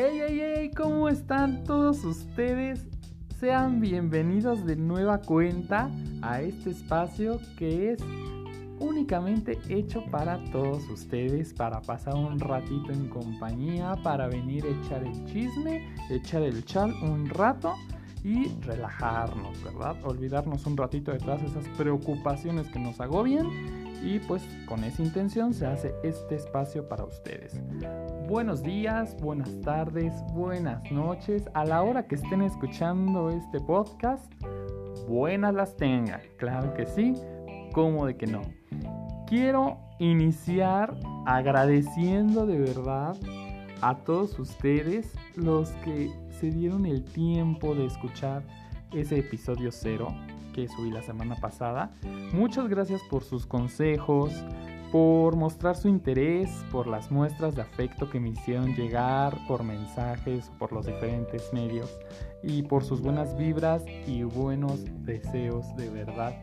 ¡Hey, hey, hey! ¿Cómo están todos ustedes? Sean bienvenidos de nueva cuenta a este espacio que es únicamente hecho para todos ustedes, para pasar un ratito en compañía, para venir a echar el chisme, echar el chal un rato y relajarnos, ¿verdad? Olvidarnos un ratito de todas esas preocupaciones que nos agobian y pues con esa intención se hace este espacio para ustedes. Buenos días, buenas tardes, buenas noches, a la hora que estén escuchando este podcast, buenas las tengan, claro que sí, como de que no. Quiero iniciar agradeciendo de verdad a todos ustedes los que se dieron el tiempo de escuchar ese episodio cero que subí la semana pasada. Muchas gracias por sus consejos, por mostrar su interés, por las muestras de afecto que me hicieron llegar, por mensajes, por los diferentes medios y por sus buenas vibras y buenos deseos de verdad.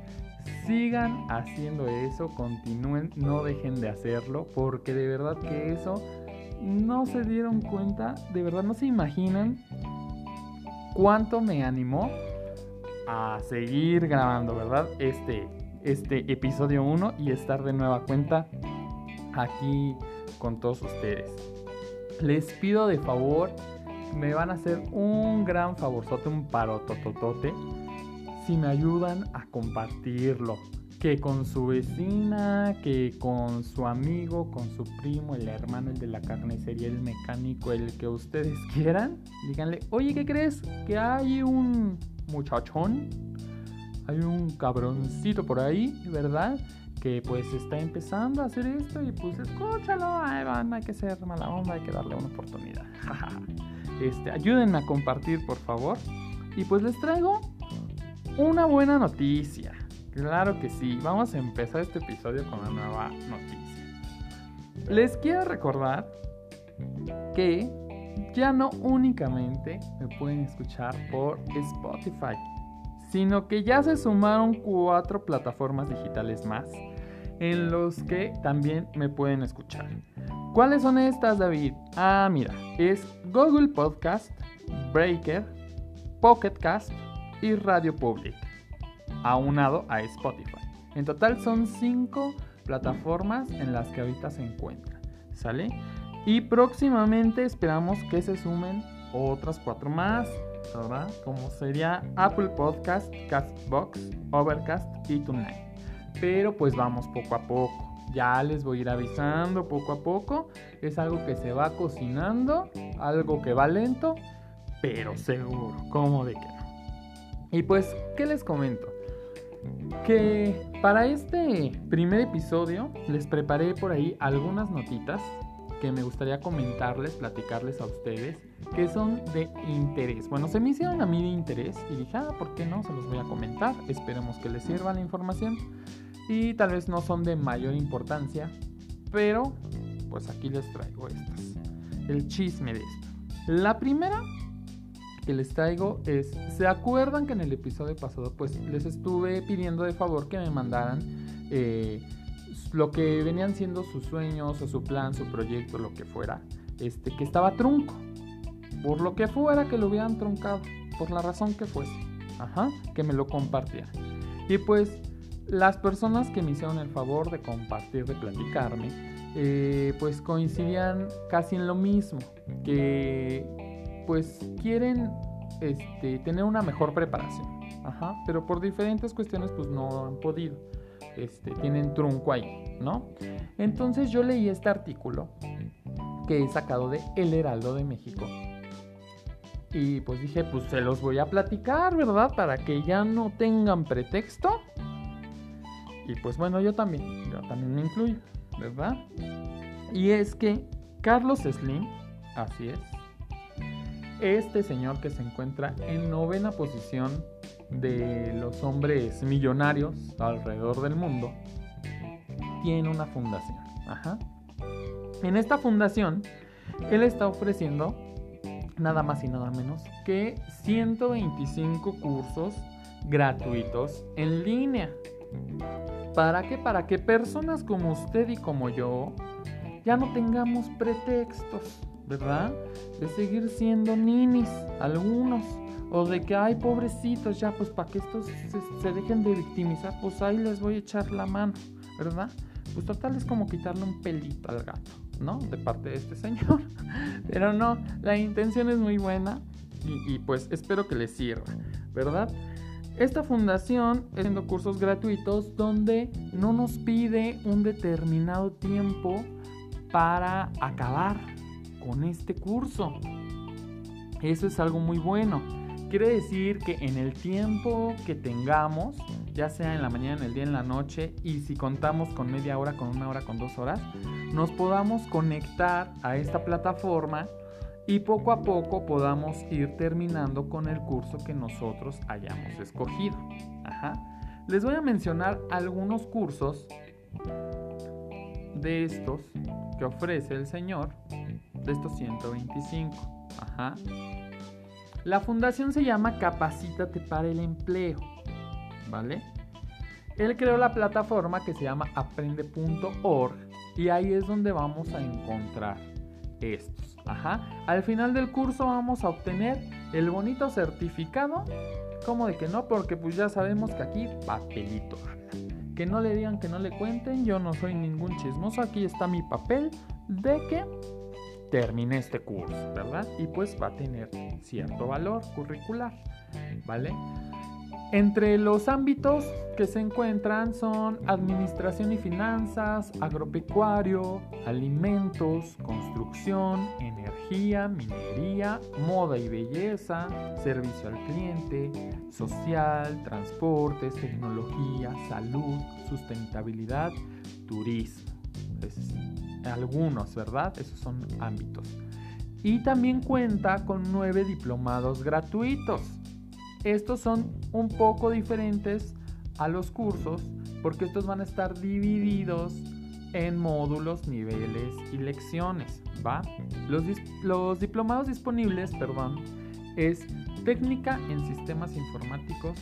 Sigan haciendo eso, continúen, no dejen de hacerlo, porque de verdad que eso no se dieron cuenta, de verdad no se imaginan cuánto me animó a seguir grabando, ¿verdad? Este, este episodio 1 y estar de nueva cuenta aquí con todos ustedes. Les pido de favor, me van a hacer un gran favorzote, un parotototote, si me ayudan a compartirlo. Que con su vecina, que con su amigo, con su primo, el hermano, el de la carnicería, el mecánico, el que ustedes quieran. Díganle, oye, ¿qué crees? Que hay un muchachón, hay un cabroncito por ahí, ¿verdad? Que pues está empezando a hacer esto y pues escúchalo, ay, van, hay que ser mala onda, hay que darle una oportunidad. este, ayúdenme a compartir, por favor. Y pues les traigo una buena noticia. Claro que sí, vamos a empezar este episodio con una nueva noticia. Les quiero recordar que ya no únicamente me pueden escuchar por Spotify, sino que ya se sumaron cuatro plataformas digitales más en los que también me pueden escuchar. ¿Cuáles son estas, David? Ah, mira, es Google Podcast, Breaker, Pocket Cast y Radio Public, aunado a Spotify. En total son cinco plataformas en las que ahorita se encuentran. ¿Sale? Y próximamente esperamos que se sumen otras cuatro más, ¿verdad? Como sería Apple Podcast, Castbox, Overcast y TuneIn. Pero pues vamos poco a poco. Ya les voy a ir avisando poco a poco. Es algo que se va cocinando, algo que va lento, pero seguro, como de que no. Y pues, ¿qué les comento? Que para este primer episodio les preparé por ahí algunas notitas que me gustaría comentarles, platicarles a ustedes, que son de interés. Bueno, se me hicieron a mí de interés y dije, ah, ¿por qué no? Se los voy a comentar. Esperemos que les sirva la información. Y tal vez no son de mayor importancia, pero pues aquí les traigo estas. El chisme de esto. La primera que les traigo es, ¿se acuerdan que en el episodio pasado pues les estuve pidiendo de favor que me mandaran eh, lo que venían siendo sus sueños o su plan, su proyecto, lo que fuera, este, que estaba trunco. Por lo que fuera que lo hubieran truncado, por la razón que fuese. Ajá, que me lo compartieran. Y pues las personas que me hicieron el favor de compartir, de platicarme, eh, pues coincidían casi en lo mismo, que pues quieren este, tener una mejor preparación, Ajá, pero por diferentes cuestiones pues no han podido. Este, tienen trunco ahí, ¿no? Entonces yo leí este artículo que he sacado de El Heraldo de México. Y pues dije, pues se los voy a platicar, ¿verdad? Para que ya no tengan pretexto. Y pues bueno, yo también, yo también me incluyo, ¿verdad? Y es que Carlos Slim, así es, este señor que se encuentra en novena posición de los hombres millonarios alrededor del mundo, tiene una fundación. En esta fundación, él está ofreciendo nada más y nada menos que 125 cursos gratuitos en línea. ¿Para qué? Para que personas como usted y como yo ya no tengamos pretextos. ¿verdad? De seguir siendo ninis, algunos. O de que, ay, pobrecitos, ya, pues para que estos se, dejen de victimizar, pues ahí les voy a echar la mano, ¿verdad? Pues total es como quitarle un pelito al gato, ¿no? De parte de este señor. Pero no, la intención es muy buena y, y pues espero que les sirva, ¿verdad? Esta fundación haciendo cursos gratuitos donde no nos pide un determinado tiempo para acabar con este curso. Eso es algo muy bueno. Quiere decir que en el tiempo que tengamos, ya sea en la mañana, en el día, en la noche, y si contamos con media hora, con una hora, con dos horas, nos podamos conectar a esta plataforma y poco a poco podamos ir terminando con el curso que nosotros hayamos escogido. Les voy a mencionar algunos cursos de estos que ofrece el Señor, de estos 125. Ajá. La fundación se llama Capacítate para el Empleo, ¿vale? Él creó la plataforma que se llama aprende.org y ahí es donde vamos a encontrar estos. Ajá. Al final del curso vamos a obtener el bonito certificado. ¿Cómo de que no? Porque pues ya sabemos que aquí papelito. Que no le digan, que no le cuenten. Yo no soy ningún chismoso. Aquí está mi papel de que terminé este curso, ¿verdad? Y pues va a tener cierto valor curricular, ¿vale? Entre los ámbitos que se encuentran son administración y finanzas, agropecuario, alimentos, construcción, energía, minería, moda y belleza, servicio al cliente, social, transportes, tecnología, salud, sustentabilidad, turismo. Algunos, ¿verdad? Esos son ámbitos. Y también cuenta con nueve diplomados gratuitos estos son un poco diferentes a los cursos porque estos van a estar divididos en módulos, niveles y lecciones, ¿va? Los, los diplomados disponibles, perdón, es técnica en sistemas informáticos,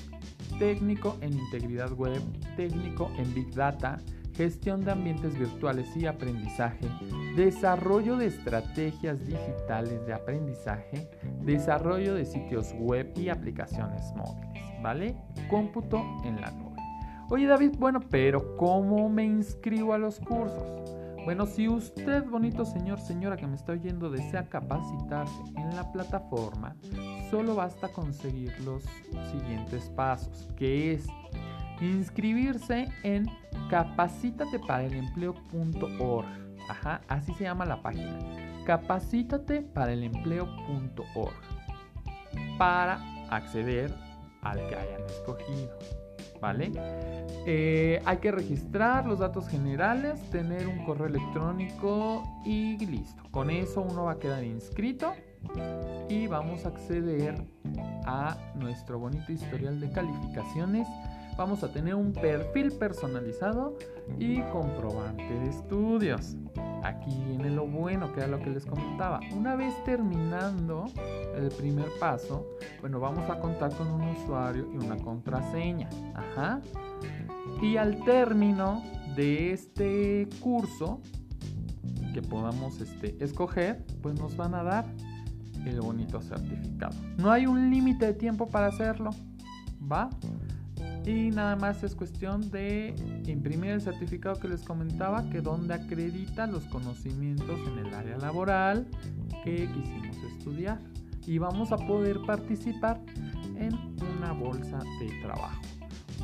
técnico en integridad web, técnico en big data, gestión de ambientes virtuales y aprendizaje, desarrollo de estrategias digitales de aprendizaje, desarrollo de sitios web y aplicaciones móviles, ¿vale? Cómputo en la nube. Oye David, bueno, pero ¿cómo me inscribo a los cursos? Bueno, si usted, bonito señor, señora que me está oyendo, desea capacitarse en la plataforma, solo basta conseguir los siguientes pasos, que es inscribirse en capacitateparelempleo.org. Ajá, así se llama la página. Capacitateparelempleo.org para acceder al que hayan escogido. ¿Vale? Eh, hay que registrar los datos generales, tener un correo electrónico y listo. Con eso uno va a quedar inscrito y vamos a acceder a nuestro bonito historial de calificaciones vamos a tener un perfil personalizado y comprobante de estudios. Aquí viene lo bueno, que era lo que les comentaba. Una vez terminando el primer paso, bueno, vamos a contar con un usuario y una contraseña. Ajá. Y al término de este curso que podamos este, escoger, pues nos van a dar el bonito certificado. No hay un límite de tiempo para hacerlo. ¿Va? Y nada más es cuestión de imprimir el certificado que les comentaba, que donde acredita los conocimientos en el área laboral que quisimos estudiar. Y vamos a poder participar en una bolsa de trabajo.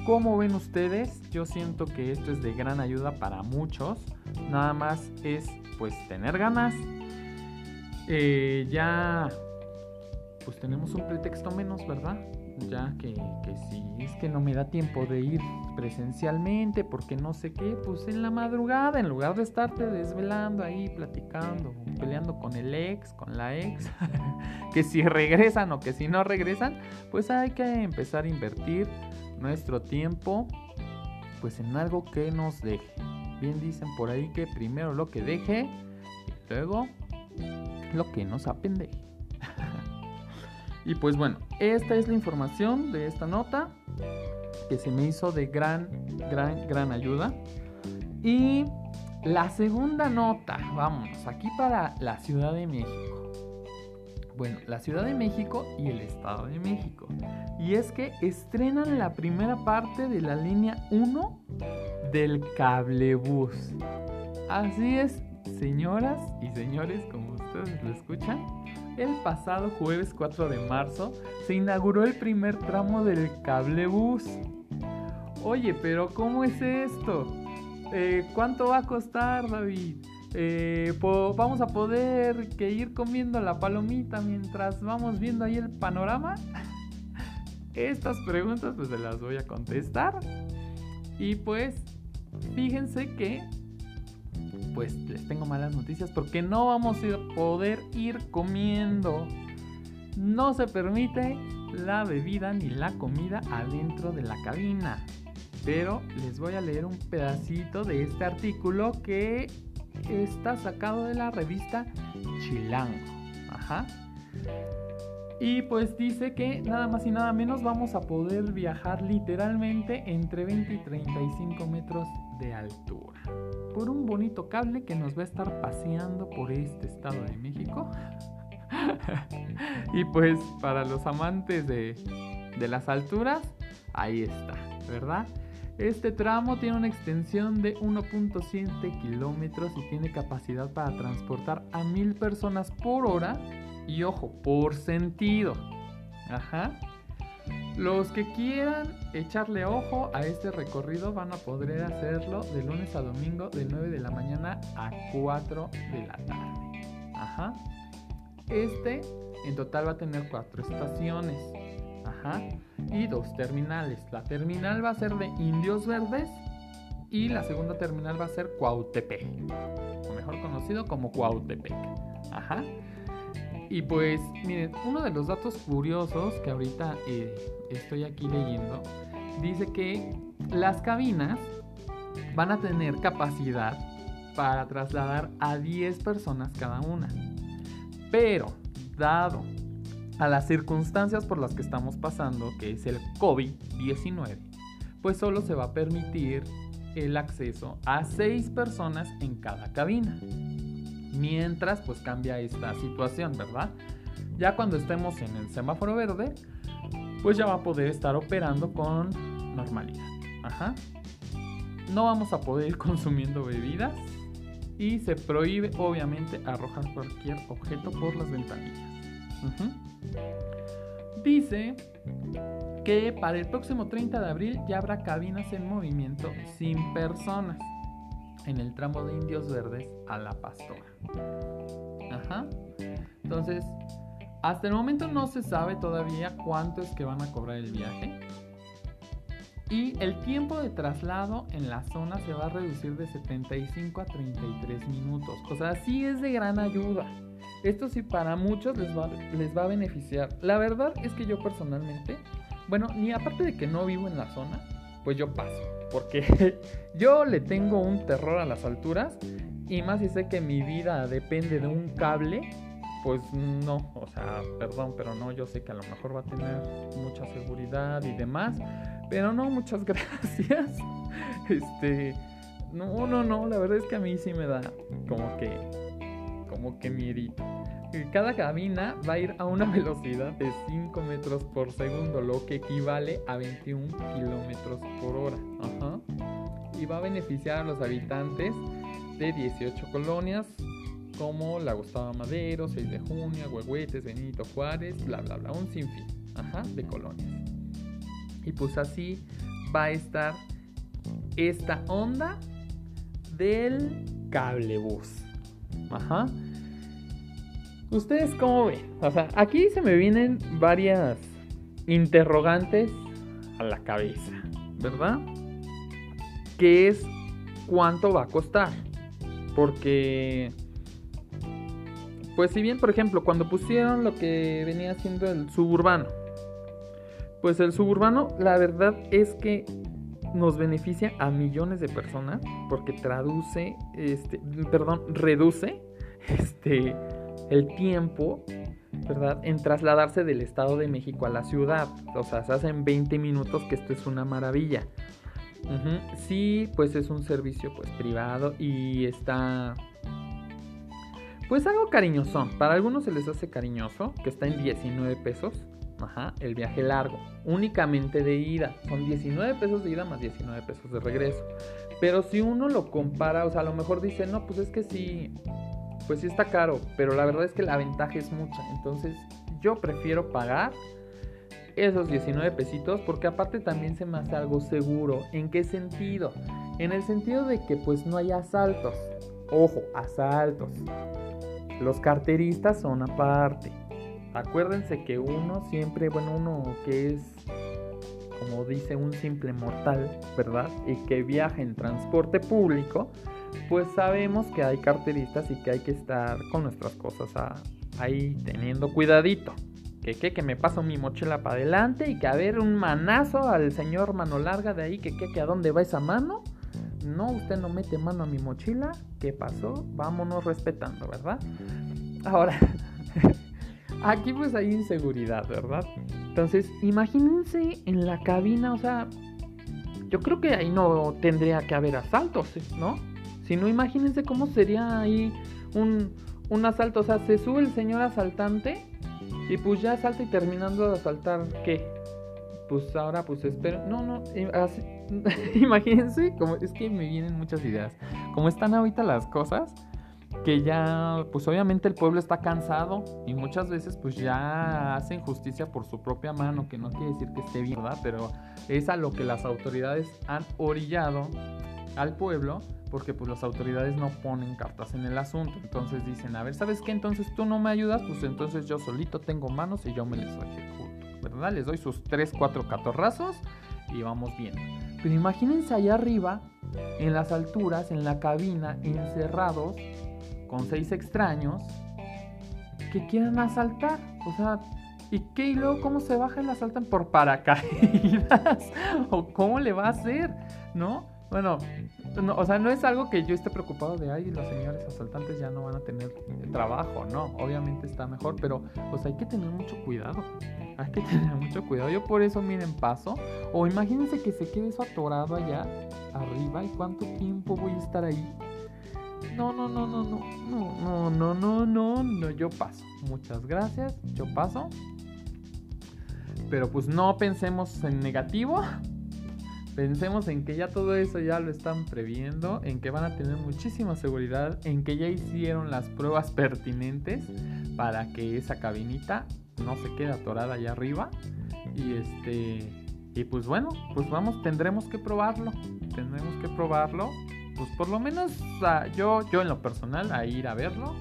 Como ven ustedes, yo siento que esto es de gran ayuda para muchos. Nada más es pues tener ganas. Eh, ya pues tenemos un pretexto menos, ¿verdad? Ya que, que si es que no me da tiempo de ir presencialmente porque no sé qué, pues en la madrugada, en lugar de estarte desvelando ahí, platicando, peleando con el ex, con la ex, que si regresan o que si no regresan, pues hay que empezar a invertir nuestro tiempo pues en algo que nos deje. Bien dicen por ahí que primero lo que deje luego lo que nos apendeje. Y pues bueno, esta es la información de esta nota que se me hizo de gran, gran, gran ayuda. Y La segunda nota, vámonos, aquí para la Ciudad de México. Bueno, la Ciudad de México y el Estado de México. Y es que estrenan la primera parte de la línea 1 del cablebús. Así es, señoras y señores, como ustedes lo escuchan, el pasado jueves 4 de marzo se inauguró el primer tramo del cablebús. Oye, pero ¿cómo es esto? Eh, ¿Cuánto va a costar, David? Eh, ¿Vamos a poder que ir comiendo la palomita mientras vamos viendo ahí el panorama? Estas preguntas pues se las voy a contestar. Y pues, fíjense que pues les tengo malas noticias porque no vamos a poder ir comiendo. No se permite la bebida ni la comida adentro de la cabina pero les voy a leer un pedacito de este artículo que está sacado de la revista Chilango. Ajá. Y pues dice que nada más y nada menos vamos a poder viajar literalmente entre 20 y 35 metros de altura. Por un bonito cable que nos va a estar paseando por este estado de México. y pues para los amantes de, de las alturas, ahí está, ¿verdad? Este tramo tiene una extensión de 1.7 kilómetros y tiene capacidad para transportar a mil personas por hora y ojo, por sentido. Ajá. Los que quieran echarle ojo a este recorrido van a poder hacerlo de lunes a domingo de 9 de la mañana a 4 de la tarde. Ajá. Este en total va a tener cuatro estaciones. Ajá. Y dos terminales. La terminal va a ser de Indios Verdes y la segunda terminal va a ser Cuautepec, o mejor conocido como Cuautepec. Ajá. Y pues, miren, uno de los datos curiosos que ahorita eh, estoy aquí leyendo dice que las cabinas van a tener capacidad para trasladar a 10 personas cada una. Pero, dado a las circunstancias por las que estamos pasando, que es el COVID-19, pues solo se va a permitir el acceso a seis personas en cada cabina. Mientras pues cambia esta situación, ¿verdad? Ya cuando estemos en el semáforo verde, pues ya va a poder estar operando con normalidad. Ajá. No vamos a poder ir consumiendo bebidas y se prohíbe obviamente arrojar cualquier objeto por las ventanillas. Dice que para el próximo 30 de abril ya habrá cabinas en movimiento sin personas en el tramo de Indios Verdes a La Pastora. Ajá. Entonces, hasta el momento no se sabe todavía cuánto es que van a cobrar el viaje. Y el tiempo de traslado en la zona se va a reducir de 75 a 33 minutos. O sea, sí es de gran ayuda. Esto sí para muchos les va, les va a beneficiar. La verdad es que yo personalmente, bueno, ni aparte de que no vivo en la zona, pues yo paso. Porque yo le tengo un terror a las alturas y más si sé que mi vida depende de un cable, pues no, o sea, perdón, pero no, yo sé que a lo mejor va a tener mucha seguridad y demás, pero no, muchas gracias. Este, no, no, no, la verdad es que a mí sí me da como que como que miedito. Cada cabina va a ir a una velocidad de 5 metros por segundo, lo que equivale a 21 kilómetros por hora. Ajá. Y va a beneficiar a los habitantes de 18 colonias como La Gustavo Madero, 6 de junio, Huehuetes, Benito Juárez, bla bla bla, un sinfín ajá, de colonias. Y pues así va a estar esta onda del cablebús. Ajá. ¿Ustedes cómo ven? O sea, aquí se me vienen varias interrogantes a la cabeza, ¿verdad? ¿Qué es cuánto va a costar? Porque, pues si bien, por ejemplo, cuando pusieron lo que venía siendo el suburbano, pues el suburbano, la verdad es que nos beneficia a millones de personas porque traduce, este, perdón, reduce este, el tiempo, ¿verdad? En trasladarse del Estado de México a la ciudad. O sea, se hacen 20 minutos, que esto es una maravilla. Sí, pues es un servicio pues privado y está pues algo cariñoso. Para algunos se les hace cariñoso, que está en 19 pesos. Ajá, el viaje largo, únicamente de ida. Son 19 pesos de ida más 19 pesos de regreso. Pero si uno lo compara, o sea, a lo mejor dice, no, pues es que sí, pues sí está caro, pero la verdad es que la ventaja es mucha. Entonces yo prefiero pagar esos 19 pesitos porque aparte también se me hace algo seguro. ¿En qué sentido? En el sentido de que pues no hay asaltos. Ojo, asaltos. Los carteristas son aparte. Acuérdense que uno siempre, bueno, uno que es, como dice, un simple mortal, ¿verdad? Y que viaja en transporte público, pues sabemos que hay carteristas y que hay que estar con nuestras cosas ahí teniendo cuidadito. Que, que, que me paso mi mochila para adelante y que a ver un manazo al señor mano larga de ahí, que, que, que a dónde va esa mano. No, usted no mete mano a mi mochila. ¿Qué pasó? Vámonos respetando, ¿verdad? Ahora, aquí pues hay inseguridad, ¿verdad? Entonces, imagínense en la cabina, o sea, yo creo que ahí no tendría que haber asaltos, ¿no? Si no, imagínense cómo sería ahí un, un asalto. O sea, se sube el señor asaltante y pues ya asalta y terminando de asaltar, ¿qué? Pues ahora pues espero. No, no, imagínense, como es que me vienen muchas ideas. Como están ahorita las cosas, que ya, pues obviamente el pueblo está cansado y muchas veces pues ya hacen justicia por su propia mano, que no quiere decir que esté bien, ¿verdad? Pero es a lo que las autoridades han orillado al pueblo porque pues las autoridades no ponen cartas en el asunto. Entonces dicen, a ver, ¿sabes qué? Entonces tú no me ayudas, pues entonces yo solito tengo manos y yo me les el ¿verdad? Les doy sus 3, 4 catorrazos y vamos bien. Pero imagínense allá arriba, en las alturas, en la cabina, encerrados, con seis extraños, que quieran asaltar. O sea, ¿y qué? ¿Y luego cómo se baja y la asaltan por paracaídas? ¿O cómo le va a hacer? ¿No? Bueno, o sea, no es algo que yo esté preocupado de, ay, los señores asaltantes ya no van a tener trabajo, no, obviamente está mejor, pero pues hay que tener mucho cuidado, hay que tener mucho cuidado, yo por eso miren paso, o imagínense que se quede eso atorado allá arriba y cuánto tiempo voy a estar ahí. No, no, no, no, no, no, no, no, no, no, no, yo paso. Muchas gracias, yo paso. Pero pues no pensemos en negativo, Pensemos en que ya todo eso ya lo están previendo, en que van a tener muchísima seguridad, en que ya hicieron las pruebas pertinentes para que esa cabinita no se quede atorada allá arriba. Y este y pues bueno, pues vamos, tendremos que probarlo. Tendremos que probarlo. Pues por lo menos yo, yo en lo personal a ir a verlo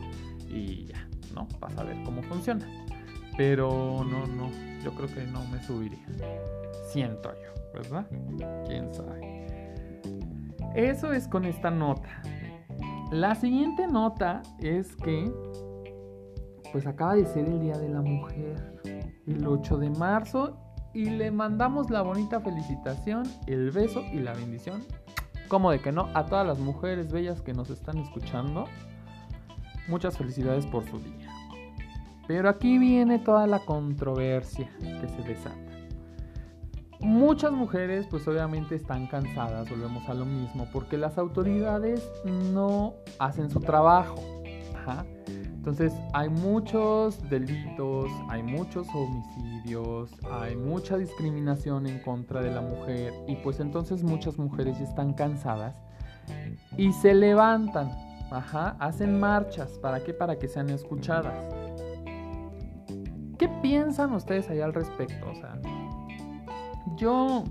y ya, ¿no? Para saber cómo funciona. Pero no, no, yo creo que no me subiría. Siento yo. ¿Verdad? ¿Quién sabe? Eso es con esta nota. La siguiente nota es que, pues acaba de ser el Día de la Mujer, el 8 de marzo, y le mandamos la bonita felicitación, el beso y la bendición, como de que no, a todas las mujeres bellas que nos están escuchando. Muchas felicidades por su día. Pero aquí viene toda la controversia que se desata. Muchas mujeres pues obviamente están cansadas, volvemos a lo mismo, porque las autoridades no hacen su trabajo. Entonces hay muchos delitos, hay muchos homicidios, hay mucha discriminación en contra de la mujer y pues entonces muchas mujeres ya están cansadas y se levantan, hacen marchas, ¿para qué? Para que sean escuchadas. ¿Qué piensan ustedes ahí al respecto? O sea, yo,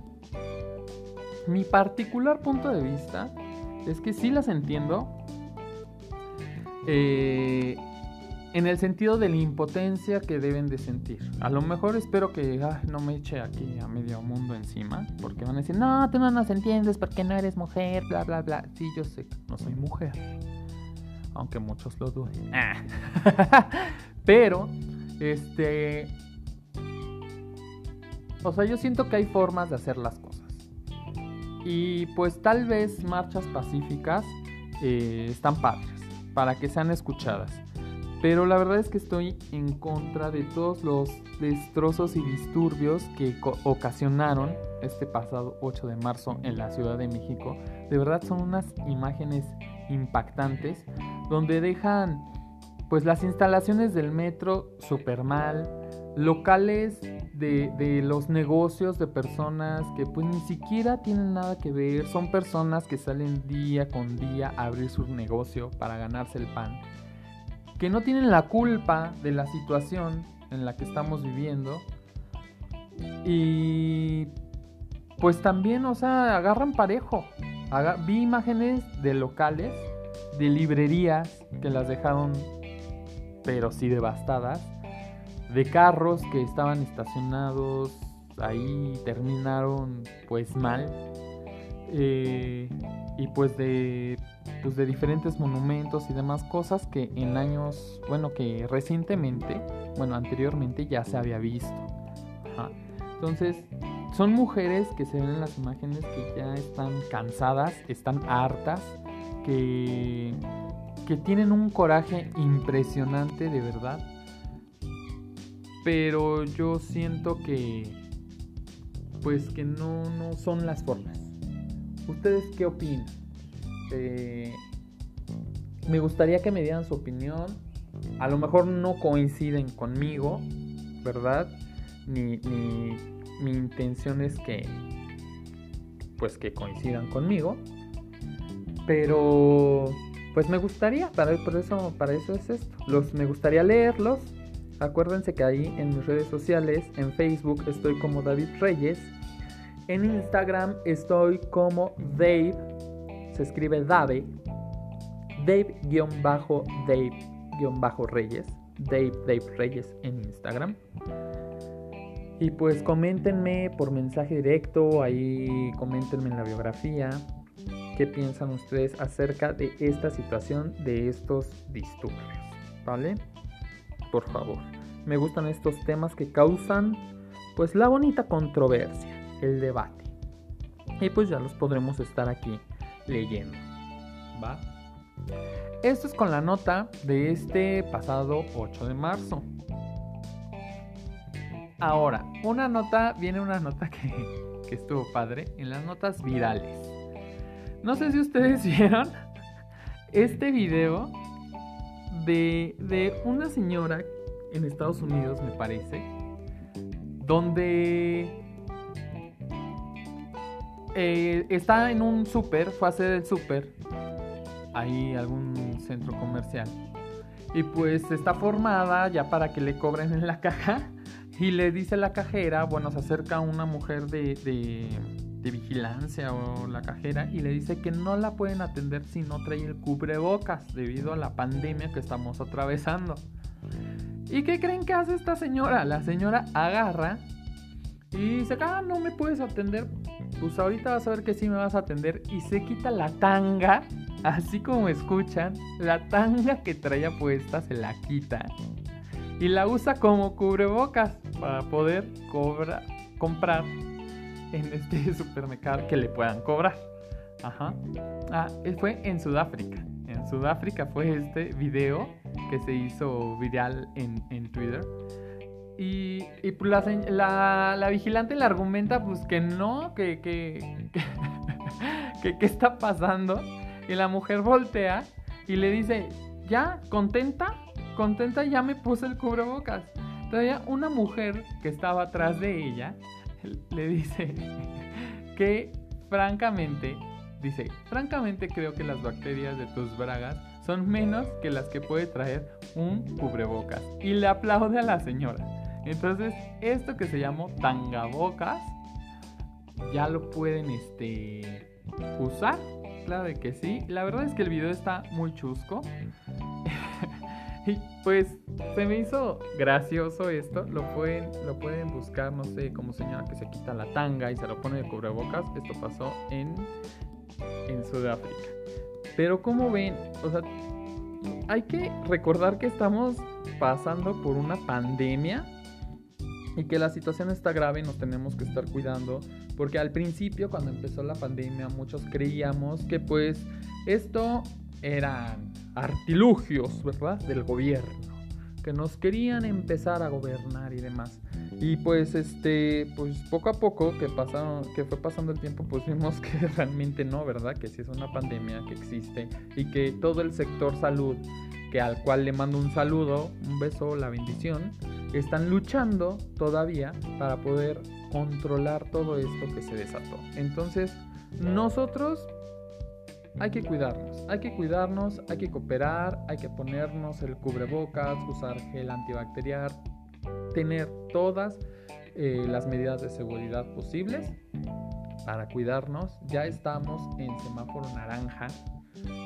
mi particular punto de vista es que sí las entiendo. Eh, en el sentido de la impotencia que deben de sentir. A lo mejor espero que no me eche aquí a medio mundo encima, porque van a decir, no, tú no nos entiendes porque no eres mujer, bla, bla, bla. Sí, yo sé, no soy mujer, aunque muchos lo duden. Pero, este, o sea, yo siento que hay formas de hacer las cosas. Y pues tal vez marchas pacíficas eh, están padres para que sean escuchadas. Pero la verdad es que estoy en contra de todos los destrozos y disturbios que ocasionaron este pasado 8 de marzo en la Ciudad de México, de verdad son unas imágenes impactantes donde dejan pues las instalaciones del metro súper mal, locales de, de, los negocios de personas que pues ni siquiera tienen nada que ver, son personas que salen día con día a abrir su negocio para ganarse el pan, que no tienen la culpa de la situación en la que estamos viviendo. Y pues también, o sea, agarran parejo. vi imágenes de locales, de librerías que las dejaron, pero sí devastadas, de carros que estaban estacionados ahí, terminaron pues mal. Eh, y pues de, pues de diferentes monumentos y demás cosas que en años, bueno, que recientemente, bueno, anteriormente ya se había visto. Entonces, son mujeres que se ven en las imágenes que ya están cansadas, están hartas, que, que tienen un coraje impresionante de verdad. Pero yo siento que, pues que no, no son las formas. ¿Ustedes qué opinan? Eh, me gustaría que me dieran su opinión. A lo mejor no coinciden conmigo, ¿verdad? Ni, ni mi intención es que pues que coincidan conmigo pero pues me gustaría para eso para eso es esto los me gustaría leerlos acuérdense que ahí en mis redes sociales en Facebook estoy como David Reyes en Instagram estoy como Dave se escribe Dave Dave-Dave-Reyes Dave Dave Reyes en Instagram y pues coméntenme por mensaje directo, ahí coméntenme en la biografía qué piensan ustedes acerca de esta situación, de estos disturbios, ¿vale? Por favor. Me gustan estos temas que causan pues la bonita controversia, el debate. Y pues ya los podremos estar aquí leyendo, ¿va? Esto es con la nota de este pasado 8 de marzo. Ahora, una nota, viene una nota que, estuvo padre en las notas virales. No sé si ustedes vieron este video de, de una señora en Estados Unidos, me parece, donde eh, está en un súper, fue a hacer el súper, ahí algún centro comercial, y pues está formada ya para que le cobren en la caja y le dice la cajera, bueno, se acerca una mujer de, de, vigilancia o la cajera y le dice que no la pueden atender si no trae el cubrebocas debido a la pandemia que estamos atravesando. ¿Y qué creen que hace esta señora? La señora agarra y dice, ah, no me puedes atender. Pues ahorita vas a ver que sí me vas a atender. Y se quita la tanga, así como escuchan, la tanga que traía puesta se la quita y la usa como cubrebocas para poder comprar en este supermercado que le puedan cobrar. Ajá. Ah, fue en Sudáfrica. En Sudáfrica fue este video que se hizo viral en, Twitter. Y, y pues la, la, vigilante le argumenta pues que no, que, que, que, que, está pasando. Y la mujer voltea y le dice, ¿ya? ¿Contenta? contenta ya me puse el cubrebocas. Todavía una mujer que estaba atrás de ella le dice que francamente, dice, francamente creo que las bacterias de tus bragas son menos que las que puede traer un cubrebocas. Y le aplaude a la señora. Entonces, esto que se llamó tangabocas, ya lo pueden este, usar. Claro de que sí. La verdad es que el video está muy chusco. Y pues se me hizo gracioso esto. Lo pueden, lo pueden buscar, no sé, como señora que se quita la tanga y se lo pone de cubrebocas. Esto pasó en, en Sudáfrica. Pero como ven, o sea, hay que recordar que estamos pasando por una pandemia y que la situación está grave y nos tenemos que estar cuidando porque al principio cuando empezó la pandemia muchos creíamos que pues esto eran artilugios, ¿verdad? Del gobierno que nos querían empezar a gobernar y demás. Y pues este, pues poco a poco que pasaron, que fue pasando el tiempo, pues vimos que realmente no, ¿verdad? Que sí es una pandemia que existe y que todo el sector salud, que al cual le mando un saludo, un beso, la bendición, están luchando todavía para poder controlar todo esto que se desató. Entonces, nosotros hay que cuidarnos, hay que cuidarnos, hay que cooperar, hay que ponernos el cubrebocas, usar gel antibacterial, tener todas eh, las medidas de seguridad posibles para cuidarnos. Ya estamos en semáforo naranja,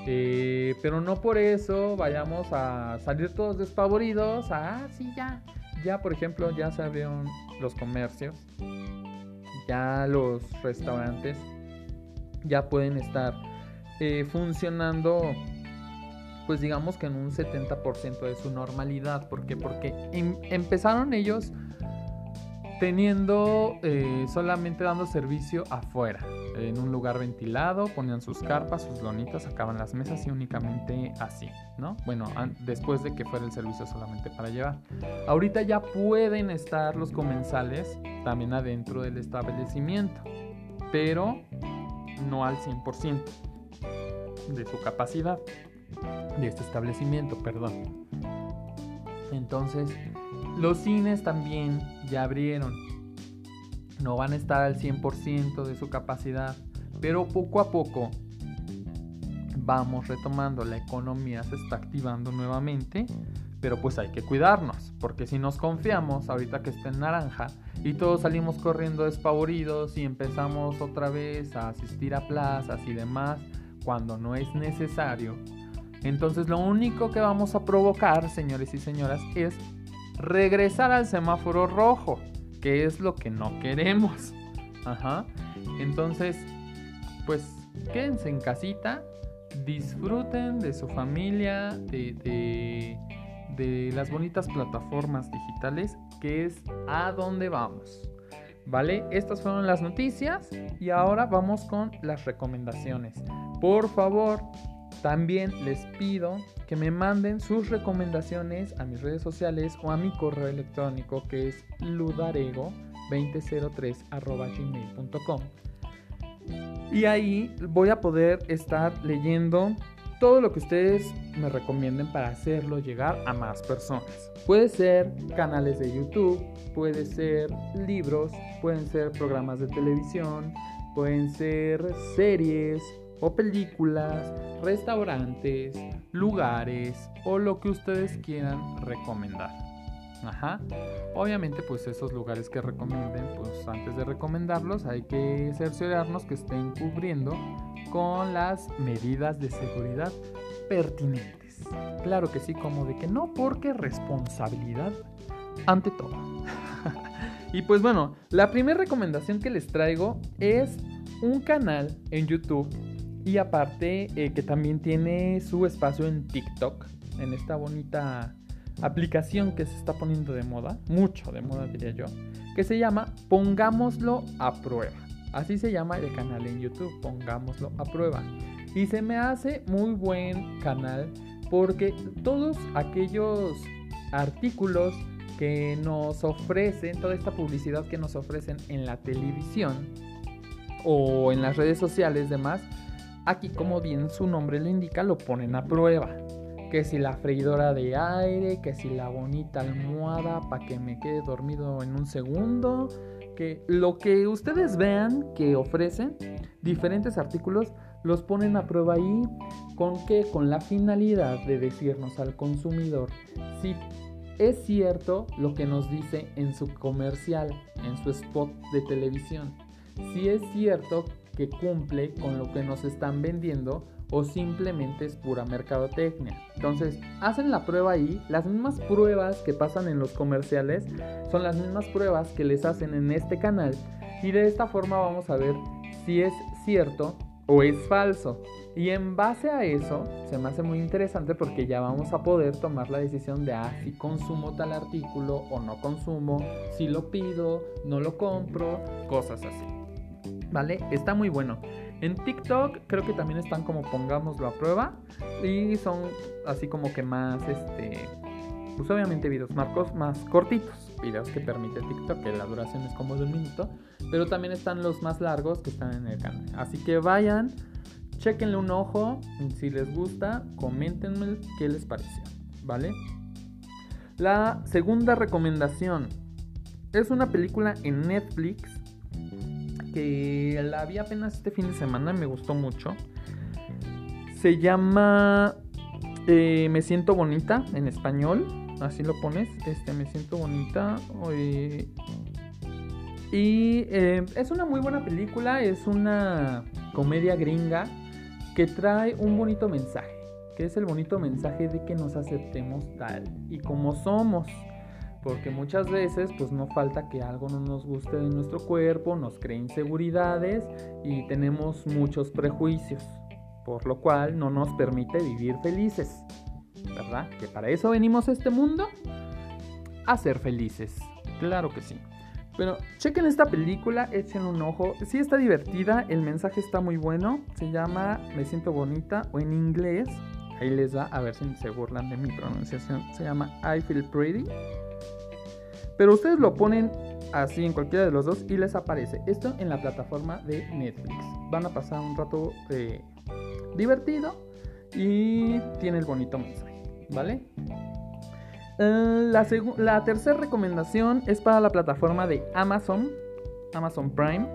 eh, pero no por eso vayamos a salir todos despavoridos. Ah, sí, ya. Ya, por ejemplo, ya se abrieron los comercios, ya los restaurantes ya pueden estar eh, funcionando pues digamos que en un 70% de su normalidad. ¿Por qué? Porque em, empezaron ellos teniendo eh, solamente dando servicio afuera, en un lugar ventilado, ponían sus carpas, sus lonitas, sacaban las mesas y únicamente así, ¿no? Bueno, después de que fuera el servicio solamente para llevar. Ahorita ya pueden estar los comensales también adentro del establecimiento, pero no al 100% de su capacidad, de este establecimiento, perdón. Entonces, los cines también ya abrieron. No van a estar al 100% de su capacidad, pero poco a poco vamos retomando. La economía se está activando nuevamente, pero pues hay que cuidarnos, porque si nos confiamos ahorita que está en naranja y todos salimos corriendo despavoridos y empezamos otra vez a asistir a plazas y demás, cuando no es necesario, entonces lo único que vamos a provocar, señores y señoras, es regresar al semáforo rojo, que es lo que no queremos. Ajá. Entonces, pues quédense en casita, disfruten de su familia, de, de las bonitas plataformas digitales, que es a donde vamos. ¿Vale? Estas fueron las noticias y ahora vamos con las recomendaciones. Por favor, también les pido que me manden sus recomendaciones a mis redes sociales o a mi correo electrónico que es ludarego2003.gmail.com Y ahí voy a poder estar leyendo todo lo que ustedes me recomienden para hacerlo llegar a más personas. Puede ser canales de YouTube, puede ser libros, pueden ser programas de televisión, pueden ser series, o películas, restaurantes, lugares o lo que ustedes quieran recomendar. Ajá. Obviamente, pues esos lugares que recomienden, pues antes de recomendarlos hay que cerciorarnos que estén cubriendo con las medidas de seguridad pertinentes. Claro que sí, como de que no, porque responsabilidad ante todo. y pues bueno, la primera recomendación que les traigo es un canal en YouTube y aparte eh, que también tiene su espacio en TikTok, en esta bonita aplicación que se está poniendo de moda, mucho de moda diría yo, que se llama Pongámoslo a prueba. Así se llama el canal en YouTube, Pongámoslo a prueba. Y se me hace muy buen canal porque todos aquellos artículos que nos ofrecen, toda esta publicidad que nos ofrecen en la televisión o en las redes sociales demás, Aquí, como bien su nombre lo indica, lo ponen a prueba. Que si la freidora de aire, que si la bonita almohada para que me quede dormido en un segundo. Que lo que ustedes vean que ofrecen, diferentes artículos, los ponen a prueba ahí. ¿Con qué? Con la finalidad de decirnos al consumidor si es cierto lo que nos dice en su comercial, en su spot de televisión. Si es cierto que cumple con lo que nos están vendiendo o simplemente es pura mercadotecnia. Entonces, hacen la prueba ahí, las mismas pruebas que pasan en los comerciales son las mismas pruebas que les hacen en este canal y de esta forma vamos a ver si es cierto o es falso. Y en base a eso, se me hace muy interesante porque ya vamos a poder tomar la decisión de ah, si consumo tal artículo o no consumo, si lo pido, no lo compro, cosas así. ¿Vale? Está muy bueno. En TikTok creo que también están como pongámoslo a prueba y son así como que más, este, pues obviamente videos marcos más cortitos, videos que permite TikTok, que la duración es como de un minuto, pero también están los más largos que están en el canal. Así que vayan, chequenle un ojo, si les gusta, coméntenme qué les pareció, ¿vale? La segunda recomendación es una película en Netflix que la vi apenas este fin de semana, me gustó mucho. Se llama eh, Me siento bonita en español, así lo pones, este Me siento bonita. Y eh, es una muy buena película, es una comedia gringa que trae un bonito mensaje, que es el bonito mensaje de que nos aceptemos tal y como somos. Porque muchas veces pues no falta que algo no nos guste de nuestro cuerpo, nos cree inseguridades y tenemos muchos prejuicios, por lo cual no nos permite vivir felices. ¿Verdad? Que para eso venimos a este mundo, a ser felices. Claro que sí. Pero chequen esta película, echen un ojo. Sí está divertida, el mensaje está muy bueno. Se llama Me siento bonita o en inglés. Ahí les va, a ver si se burlan de mi pronunciación. Se llama I Feel Pretty. Pero ustedes lo ponen así en cualquiera de los dos y les aparece. Esto en la plataforma de Netflix. Van a pasar un rato eh, divertido y tiene el bonito mensaje, ¿vale? Eh, la, la tercera recomendación es para la plataforma de Amazon, Amazon Prime,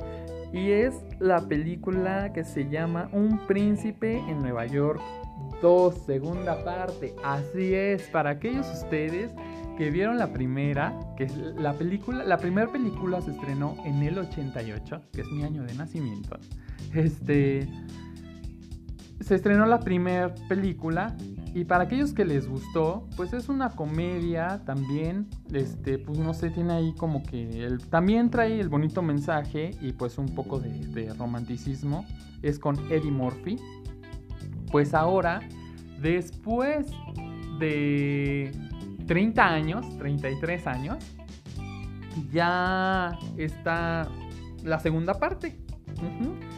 y es la película que se llama Un príncipe en Nueva York 2, segunda parte. Así es, para aquellos ustedes que vieron la primera, que es la película, la primera película se estrenó en el 88, que es mi año de nacimiento. Este se estrenó la primera película y para aquellos que les gustó, pues es una comedia también, este, pues no sé, tiene ahí como que el, también trae el bonito mensaje y pues un poco de, de romanticismo. Es con Eddie Murphy. Pues ahora, después de 30 años, 33 años, ya está la segunda parte.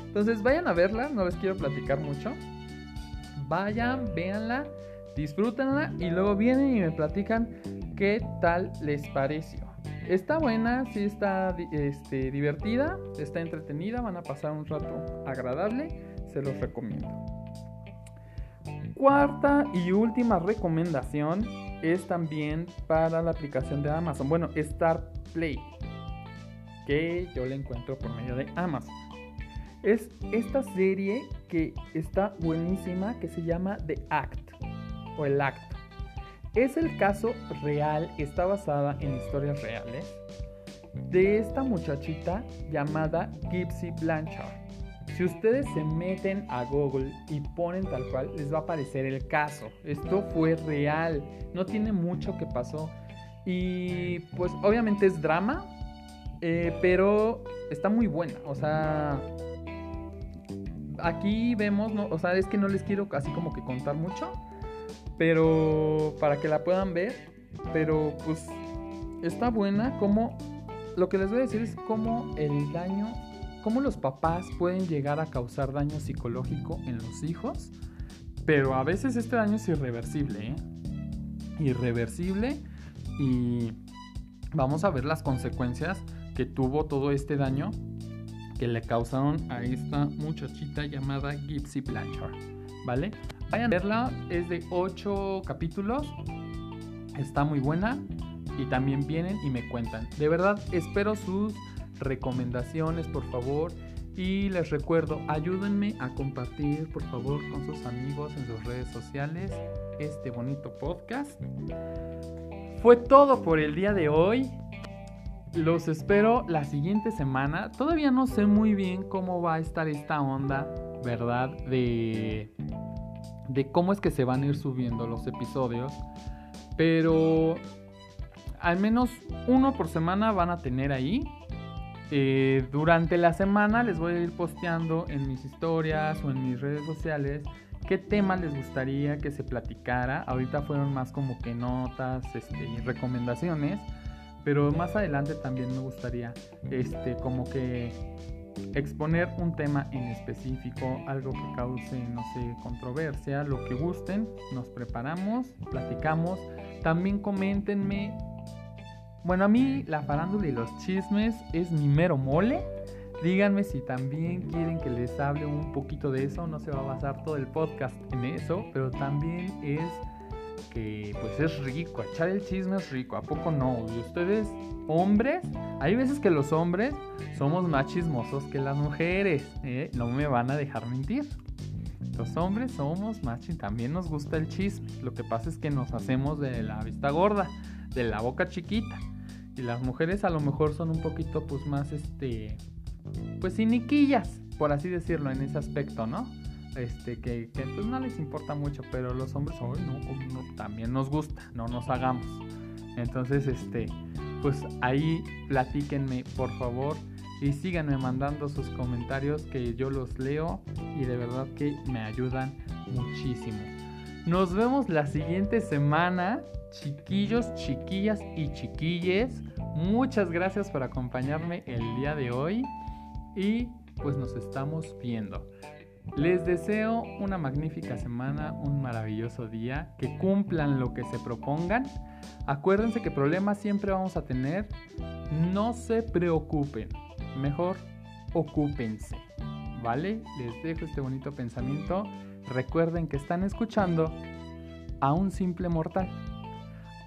Entonces vayan a verla, no les quiero platicar mucho. Vayan, véanla, disfrútenla y luego vienen y me platican qué tal les pareció. Está buena, sí está este, divertida, está entretenida, van a pasar un rato agradable, se los recomiendo. Cuarta y última recomendación es también para la aplicación de Amazon. Bueno, Star Play, que yo la encuentro por medio de Amazon. Es esta serie que está buenísima, que se llama The Act o El Acto. Es el caso real, está basada en historias reales de esta muchachita llamada Gypsy Blanchard. Si ustedes se meten a Google y ponen tal cual, les va a aparecer el caso. Esto fue real, no tiene mucho que pasó. Y pues obviamente es drama, eh, pero está muy buena. O sea, aquí vemos, ¿no? o sea, es que no les quiero así como que contar mucho, pero para que la puedan ver. Pero pues está buena, como lo que les voy a decir es como el daño cómo los papás pueden llegar a causar daño psicológico en los hijos, pero a veces este daño es irreversible, ¿eh? Irreversible y vamos a ver las consecuencias que tuvo todo este daño que le causaron a esta muchachita llamada Gypsy Blanchard, ¿vale? Vayan a verla, es de 8 capítulos, está muy buena y también vienen y me cuentan. De verdad, espero sus recomendaciones, por favor. Y les recuerdo, ayúdenme a compartir, por favor, con sus amigos en sus redes sociales este bonito podcast. Fue todo por el día de hoy. Los espero la siguiente semana. Todavía no sé muy bien cómo va a estar esta onda, ¿verdad? De, de cómo es que se van a ir subiendo los episodios. Pero al menos uno por semana van a tener ahí. Eh, durante la semana les voy a ir posteando en mis historias o en mis redes sociales qué tema les gustaría que se platicara. Ahorita fueron más como que notas este, y recomendaciones, pero más adelante también me gustaría este, como que exponer un tema en específico, algo que cause, no sé, controversia, lo que gusten, nos preparamos, platicamos. También coméntenme. Bueno, a mí la farándula y los chismes es mi mero mole. Díganme si también quieren que les hable un poquito de eso. No se va a basar todo el podcast en eso, pero también es que pues es rico. Echar el chisme es rico. ¿A poco no? Y ustedes, hombres, hay veces que los hombres somos más chismosos que las mujeres. ¿eh? No me van a dejar mentir. Los hombres somos más chismosos. También nos gusta el chisme. Lo que pasa es que nos hacemos de la vista gorda, de la boca chiquita. Y las mujeres a lo mejor son un poquito pues más este pues ciniquillas, por así decirlo, en ese aspecto, ¿no? Este, que, pues no les importa mucho, pero los hombres hoy no, también nos gusta, no nos hagamos. Entonces, este, pues ahí platíquenme, por favor, y síganme mandando sus comentarios que yo los leo y de verdad que me ayudan muchísimo. Nos vemos la siguiente semana, chiquillos, chiquillas y chiquilles. Muchas gracias por acompañarme el día de hoy y pues nos estamos viendo. Les deseo una magnífica semana, un maravilloso día, que cumplan lo que se propongan. Acuérdense que problemas siempre vamos a tener. No se preocupen, mejor ocúpense. ¿Vale? Les dejo este bonito pensamiento. Recuerden que están escuchando a un simple mortal.